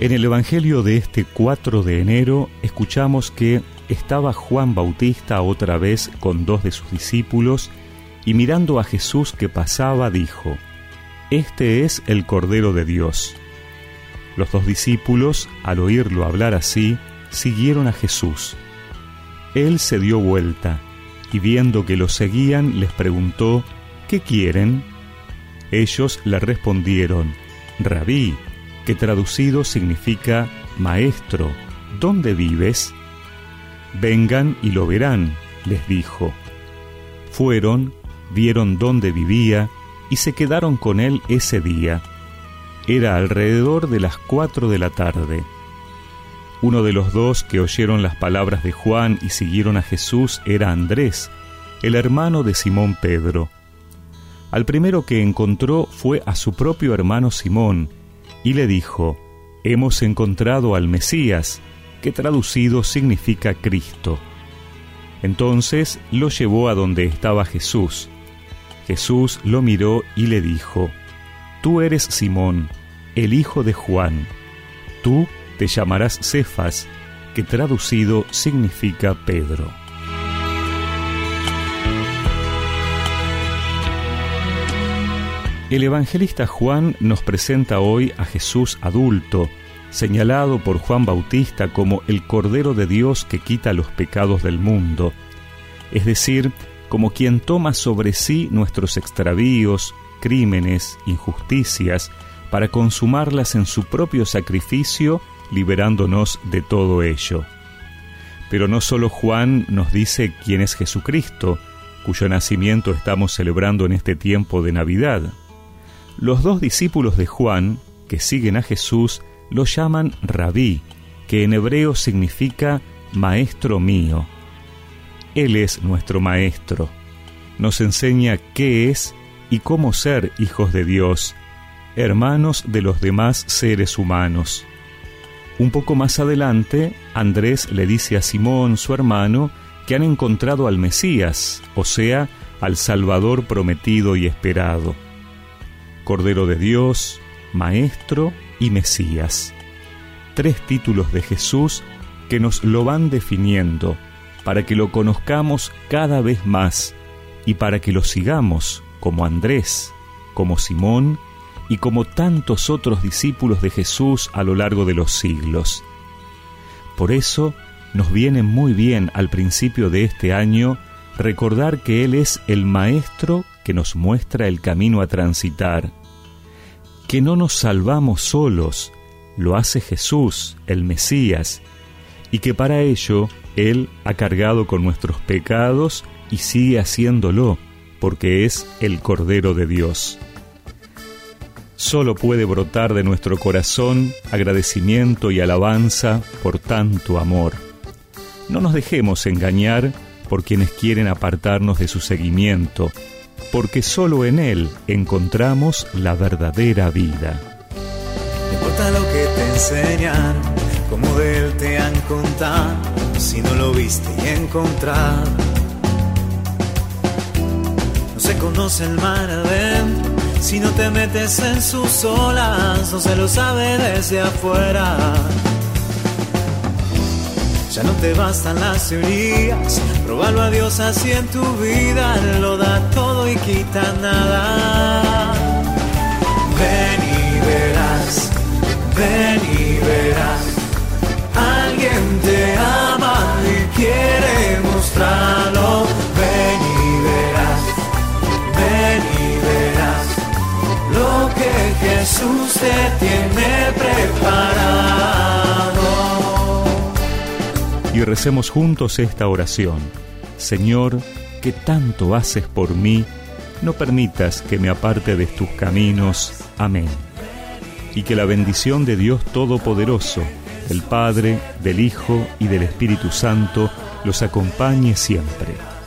En el Evangelio de este 4 de enero escuchamos que estaba Juan Bautista otra vez con dos de sus discípulos y mirando a Jesús que pasaba dijo, Este es el Cordero de Dios. Los dos discípulos, al oírlo hablar así, siguieron a Jesús. Él se dio vuelta y viendo que lo seguían les preguntó, ¿qué quieren? Ellos le respondieron, Rabí, que traducido significa Maestro, ¿dónde vives? Vengan y lo verán, les dijo. Fueron, vieron dónde vivía y se quedaron con él ese día. Era alrededor de las cuatro de la tarde. Uno de los dos que oyeron las palabras de Juan y siguieron a Jesús era Andrés, el hermano de Simón Pedro. Al primero que encontró fue a su propio hermano Simón, y le dijo, Hemos encontrado al Mesías, que traducido significa Cristo. Entonces lo llevó a donde estaba Jesús. Jesús lo miró y le dijo, Tú eres Simón, el hijo de Juan. Tú te llamarás Cefas, que traducido significa Pedro. El evangelista Juan nos presenta hoy a Jesús adulto, señalado por Juan Bautista como el Cordero de Dios que quita los pecados del mundo, es decir, como quien toma sobre sí nuestros extravíos, crímenes, injusticias, para consumarlas en su propio sacrificio, liberándonos de todo ello. Pero no solo Juan nos dice quién es Jesucristo, cuyo nacimiento estamos celebrando en este tiempo de Navidad. Los dos discípulos de Juan, que siguen a Jesús, lo llaman rabí, que en hebreo significa maestro mío. Él es nuestro maestro. Nos enseña qué es y cómo ser hijos de Dios, hermanos de los demás seres humanos. Un poco más adelante, Andrés le dice a Simón, su hermano, que han encontrado al Mesías, o sea, al Salvador prometido y esperado. Cordero de Dios, Maestro y Mesías. Tres títulos de Jesús que nos lo van definiendo para que lo conozcamos cada vez más y para que lo sigamos como Andrés, como Simón y como tantos otros discípulos de Jesús a lo largo de los siglos. Por eso nos viene muy bien al principio de este año recordar que Él es el Maestro que nos muestra el camino a transitar que no nos salvamos solos, lo hace Jesús, el Mesías, y que para ello Él ha cargado con nuestros pecados y sigue haciéndolo, porque es el Cordero de Dios. Solo puede brotar de nuestro corazón agradecimiento y alabanza por tanto amor. No nos dejemos engañar por quienes quieren apartarnos de su seguimiento, porque solo en Él encontramos la verdadera vida. No importa lo que te enseñan, como de Él te han contado, si no lo viste y encontrar. No se conoce el mar adentro, si no te metes en sus olas, no se lo sabe desde afuera. Ya no te bastan las teorías, probalo a Dios así en tu vida, lo quita nada. Ven y verás, ven y verás, alguien te ama y quiere mostrarlo. Ven y verás, ven y verás lo que Jesús te tiene preparado y recemos juntos esta oración. Señor, que tanto haces por mí, no permitas que me aparte de tus caminos. Amén. Y que la bendición de Dios Todopoderoso, del Padre, del Hijo y del Espíritu Santo, los acompañe siempre.